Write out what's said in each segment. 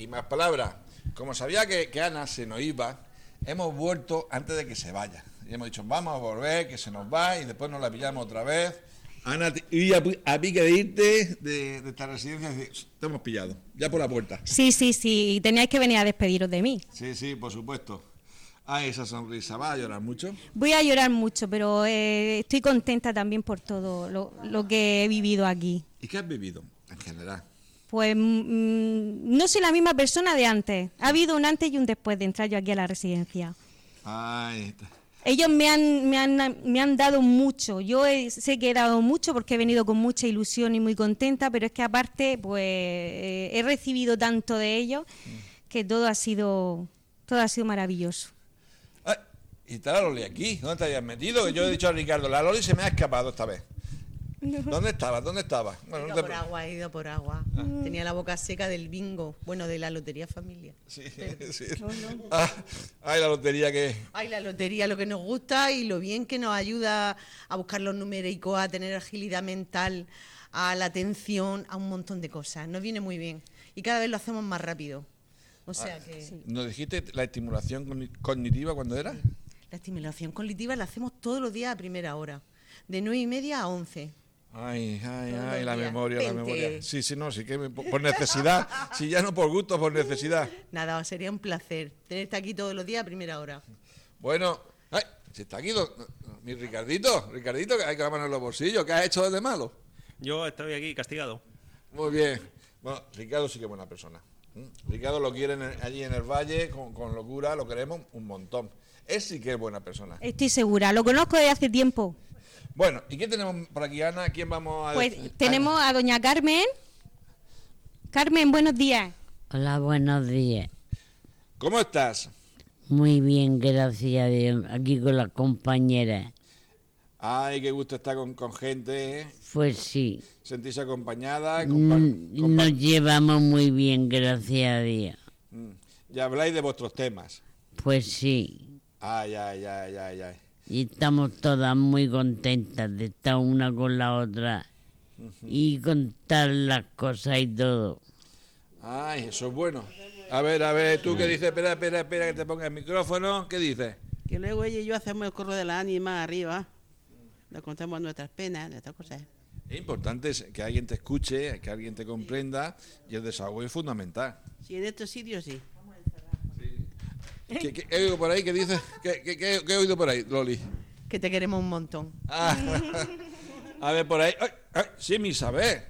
Y Más Palabras. Como sabía que, que Ana se nos iba, hemos vuelto antes de que se vaya. Y hemos dicho, vamos a volver, que se nos va y después nos la pillamos otra vez. Ana, y a, a pique de irte de, de esta residencia, te hemos pillado, ya por la puerta. Sí, sí, sí, y teníais que venir a despediros de mí. Sí, sí, por supuesto. Ay, esa sonrisa, va a llorar mucho. Voy a llorar mucho, pero eh, estoy contenta también por todo lo, lo que he vivido aquí. ¿Y qué has vivido en general? Pues mm, no soy la misma persona de antes. Ha habido un antes y un después de entrar yo aquí a la residencia. Ay, t- Ellos me han, me han, me han dado mucho. Yo he- sé que he dado mucho porque he venido con mucha ilusión y muy contenta, pero es que aparte, pues eh, he recibido tanto de ellos que todo ha sido, todo ha sido maravilloso. Ay, y está la Loli aquí. ¿Dónde te habías metido? Que yo he dicho a Ricardo, la Loli se me ha escapado esta vez. ¿Dónde estabas? ¿Dónde estabas? Bueno, He no te por agua, he ido por agua. Tenía la boca seca del bingo, bueno, de la lotería familia. Sí, sí. Ah, ay, la lotería que... Ay, la lotería, lo que nos gusta y lo bien que nos ayuda a buscar los numéricos, a tener agilidad mental, a la atención, a un montón de cosas. Nos viene muy bien. Y cada vez lo hacemos más rápido. O sea que ¿Nos dijiste la estimulación cogni- cognitiva cuando era? la estimulación cognitiva la hacemos todos los días a primera hora, de nueve y media a 11. Ay, ay, ay, la memoria, la memoria. Sí, sí, no, sí que me- por necesidad. Si ya no por gusto, por necesidad. Nada, sería un placer tenerte aquí todos los días a primera hora. Bueno, ay, si está aquí do- mi Ricardito, Ricardito, que hay que la mano en los bolsillos, ¿qué has hecho de malo? Yo estoy aquí castigado. Muy bien. Bueno, Ricardo sí que es buena persona. ¿Mm? Ricardo lo quieren en- allí en el valle, con, con locura, lo queremos un montón. Él sí que es buena persona. Estoy segura, lo conozco desde hace tiempo. Bueno, ¿y qué tenemos por aquí, Ana? ¿Quién vamos a Pues tenemos a doña Carmen. Carmen, buenos días. Hola, buenos días. ¿Cómo estás? Muy bien, gracias a Dios. Aquí con las compañeras. Ay, qué gusto estar con, con gente, ¿eh? Pues sí, sentirse acompañada. compa- mm, nos llevamos muy bien, gracias a Dios. Mm. Y habláis de vuestros temas. Pues sí, Ay, ay, ay, ay, ay. Y estamos todas muy contentas de estar una con la otra y contar las cosas y todo. Ay, eso es bueno. A ver, a ver, tú qué dices, espera, espera, espera, que te ponga el micrófono. ¿Qué dices? Que luego ella y yo hacemos el corro de la ánima arriba. Le contamos nuestras penas, nuestras cosas. Es importante que alguien te escuche, que alguien te comprenda y el desahogo es fundamental. Sí, en estos sitios sí. ¿Qué, qué- qué he oído por ahí? ¿Qué dices? ¿Qué, qué- qué- qué he oído por ahí, Loli? Que te queremos un montón. Ah, a ver, por ahí. Ay, ay, sí, mi saber.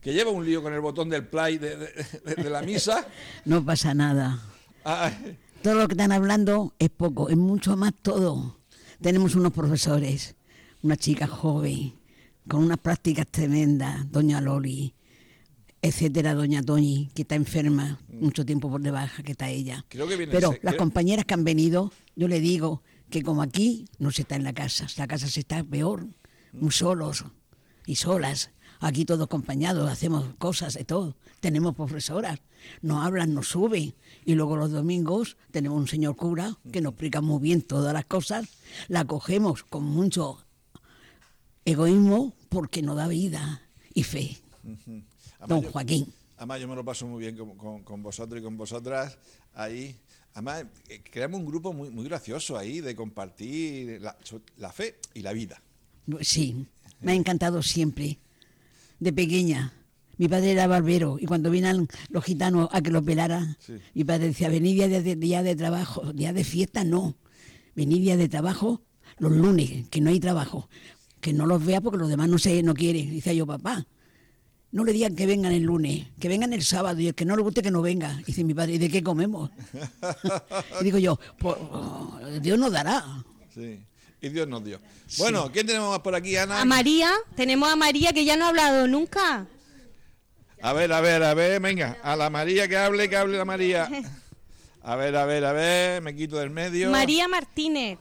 Que lleva un lío con el botón del play de, de- de- de la misa. No pasa nada. Ay, Todo lo que están hablando es poco, es mucho más todo. Tenemos unos profesores, una chica joven, con unas prácticas tremendas, doña Loli, etcétera, doña Toñi, que está enferma, mucho tiempo por debajo que está ella. Creo que viene Pero ese- las creo- compañeras que han venido, yo le digo que como aquí no se está en la casa, la casa se está peor, muy solos y solas. Aquí todos acompañados, hacemos cosas de todo. Tenemos profesoras, nos hablan, nos suben. Y luego los domingos tenemos un señor cura que nos explica muy bien todas las cosas. La cogemos con mucho egoísmo porque nos da vida y fe. Además, Don yo- Joaquín. Además, yo me lo paso muy bien con, con- con vosotros y con vosotras ahí. Además, eh, creamos un grupo muy, muy gracioso ahí de compartir la, fe y la vida. Sí, me ha encantado siempre. De pequeña. Mi padre era barbero y cuando vinieron los gitanos a que los velaran, Sí. mi padre decía, venid día de, día de trabajo, día de fiesta no. Venid día de trabajo los lunes, que no hay trabajo. Que no los vea porque los demás no se no quieren. Dice yo, papá, no le digan que vengan el lunes, que vengan el sábado y el que no le guste que no venga. Dice mi padre, ¿y de qué comemos? y digo yo, pues oh, Dios nos dará. Sí. Y Dios nos dio. Bueno, ¿quién tenemos más por aquí, Ana? A María, tenemos a María que ya no ha hablado nunca. A ver, a ver, a ver, venga, a la María que hable, que hable la María. A ver, a ver, a ver, me quito del medio. María Martínez.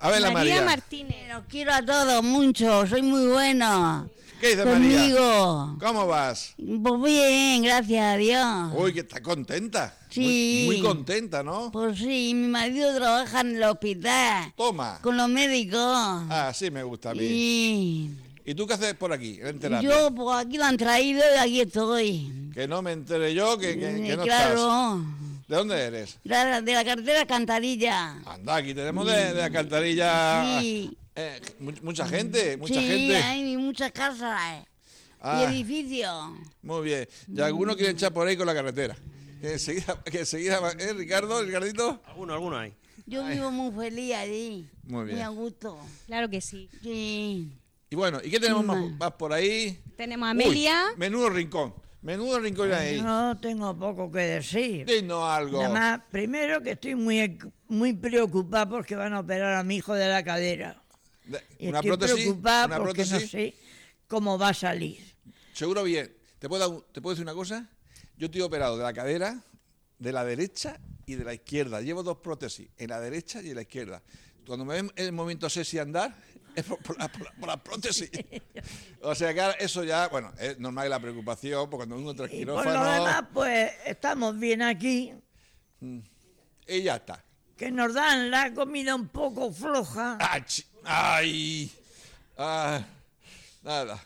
A ver la María. Martínez. Los quiero a todos mucho, soy muy bueno. ¿Qué dice María? Conmigo. ¿Cómo vas? Pues bien, gracias a Dios. Uy, que está contenta. Sí. Muy, muy contenta, ¿no? Pues sí, mi marido trabaja en el hospital Toma. con los médicos. Ah, sí me gusta a mí. Y ¿Y tú qué haces por aquí, en terapia? yo, pues aquí lo han traído y aquí estoy. Que no me entere yo, que, que, que no claro. estás. ¿De dónde eres? La- de la cartera Cantarilla. Anda, aquí tenemos de, de alcantarilla Sí. Eh, mu- mucha gente, mucha sí, gente. hay muchas casas Ah. y edificios. Muy bien. Y algunos quieren echar por ahí con la carretera. Que enseguida, que enseguida ¿eh, Ricardo, Ricardito? Alguno, alguno hay. Yo vivo muy feliz allí. Muy bien. Muy a gusto. Claro que sí. Sí. Y bueno, ¿y qué tenemos más, más por ahí? Tenemos a Amelia. Uy, menudo rincón. Menudo rincón ahí. No tengo poco que decir. Dinos algo. Nada más, primero que estoy muy, muy preocupada porque van a operar a mi hijo de la cadera. Y una estoy prótesis. preocupada una porque no prótesis. sé cómo va a salir. Seguro bien. ¿Te puedo, un- ¿Te puedo decir una cosa? Yo estoy operado de la cadera, de la derecha y de la izquierda. Llevo dos prótesis, en la derecha y en la izquierda. Cuando me ven en el momento sexy andar, es por, por la, por la- por la prótesis. O sea que ahora eso ya, bueno, es normal la preocupación, porque cuando uno entra Y por lo demás, pues estamos bien aquí, y ya está. Que nos dan la comida un poco floja. ¡Ah, chi- ¡Ay! Ah, nada.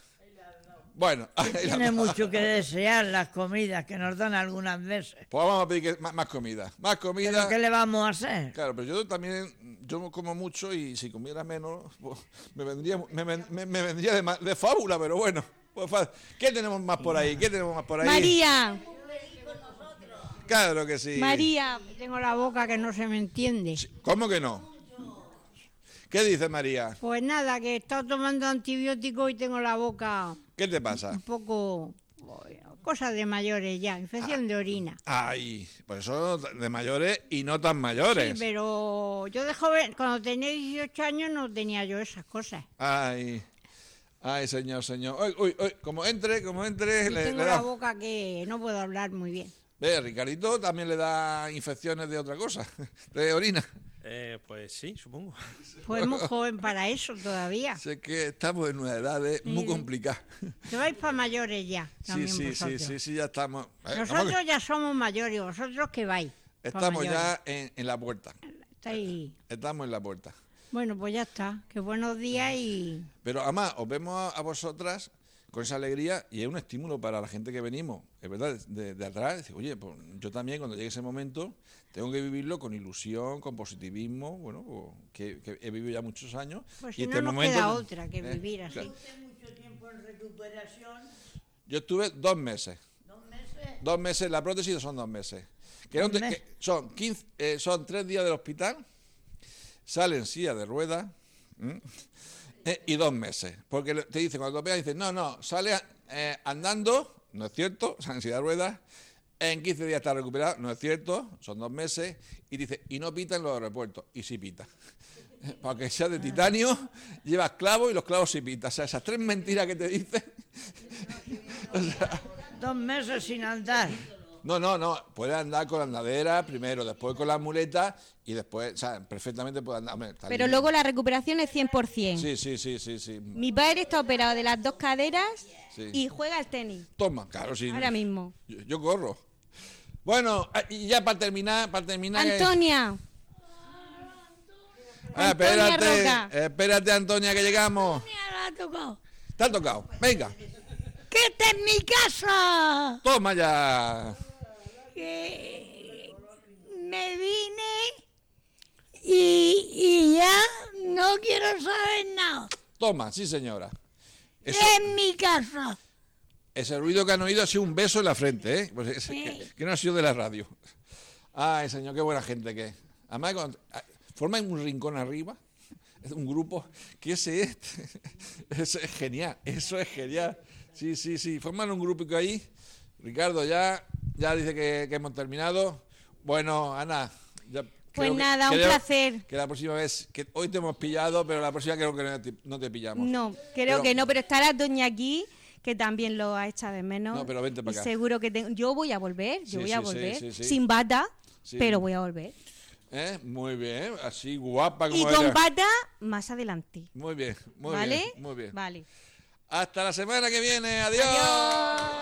Bueno, Tiene mucho que desear las comidas que nos dan algunas veces. pues vamos a pedir que- más, más comida. Más comida. Pero ¿qué le vamos a hacer? Claro, pero yo también, yo como mucho y si comiera menos, pues, me vendría, me, ven- me- me vendría de, de fábula, pero bueno. pues, ¿Qué tenemos más por ahí? ¿Qué tenemos más por ahí? María. Claro que sí. María. Tengo la boca que no se me entiende. ¿Cómo que no? ¿Qué dice María? Pues nada, que he estado tomando antibióticos y tengo la boca ¿Qué te pasa? un poco... Cosas de mayores ya, infección de orina. Ay, por eso de mayores y no tan mayores. Sí, pero yo de joven, cuando tenía 18 años no tenía yo esas cosas. Ay, ay, señor, señor. Uy, uy, uy, como entre, como entre, Y le, tengo le la boca que no puedo hablar muy bien. Ve, Ricardito también le da infecciones de otra cosa, de orina. Eh, pues sí, supongo. Pues muy joven para eso todavía. Sé que estamos en una edad de- muy Sí. complicada. Que vais para mayores ya, Sí, sí, sí, vosotros. sí, sí, ya estamos. eh, Nosotros ya somos mayores, vosotros que vais. estamos ya en, en la puerta. Estáis- Estamos en la puerta. Bueno, pues ya está. Que buenos días y... Pero además, os vemos a, a vosotras con esa alegría y es un estímulo para la gente que venimos, es verdad, de, de atrás. Decir, oye, pues yo también cuando llegue ese momento tengo que vivirlo con ilusión, con positivismo, bueno, pues, que, que he vivido ya muchos años. Pues y si no este nos momento, queda otra que eh, vivir así. claro. Yo estuve dos meses. ¿Dos meses? la prótesis son dos meses. Que no te- que son, 15, eh, son tres días del hospital, salen silla de ruedas. Eh, y dos meses. Porque te dicen, cuando te operan, dicen, no, no, sale eh, andando, no es cierto, sale en silla de ruedas, en 15 días está recuperado, no es cierto, son dos meses, y dice, y no pita en los aeropuertos, y sí pita. Para que sea de titanio, llevas clavos y los clavos sí pitan. O sea, esas tres mentiras que te dicen. o sea, Dos meses sin andar. No, no, no. Puede andar con la andadera primero, después con las muletas y después, o sea, perfectamente puede andar. Hombre, Pero luego la recuperación es 100%. Sí, sí, sí, sí, sí. Mi padre está operado de las dos caderas Sí. y juega al tenis. Toma, claro, sí. Ahora mismo. Yo, yo corro. Bueno, ah, y ya para terminar, para terminar. Antonia. Ah, Antonia espérate, Roca. espérate, Antonia, que llegamos. ¿Te ha tocado? Venga, ¡Que esta es mi casa! toma ya. Que me vine y, y ya no quiero saber nada. Toma, sí, señora. Eso- Es mi casa. Ese ruido que han oído ha sido un beso en la frente, ¿eh? Pues ese- que, que no ha sido de la radio. Ay, señor, qué buena gente que es. Además, cuando- forman un rincón arriba, es un grupo, que ese es, eso es genial, eso es genial. Sí, sí, sí, forman un grupo ahí. Ricardo ya, ya dice que, que hemos terminado. Bueno, Ana, ya Pues creo que- nada, un creo placer. Que la próxima vez, que hoy te hemos pillado, pero la próxima creo que no te, no te pillamos. No, creo Pero- que no, pero estará Doña aquí, que también lo ha echado de menos. No, pero vente pa' Y acá. Seguro que te- yo voy a volver, yo Sí, voy sí, a volver. sí. Sin bata, pero voy a volver. ¿Eh? Muy bien, así guapa como Y con bata más adelante. Muy bien, muy ¿Vale? bien, muy bien. Vale. Hasta la semana que viene, adiós.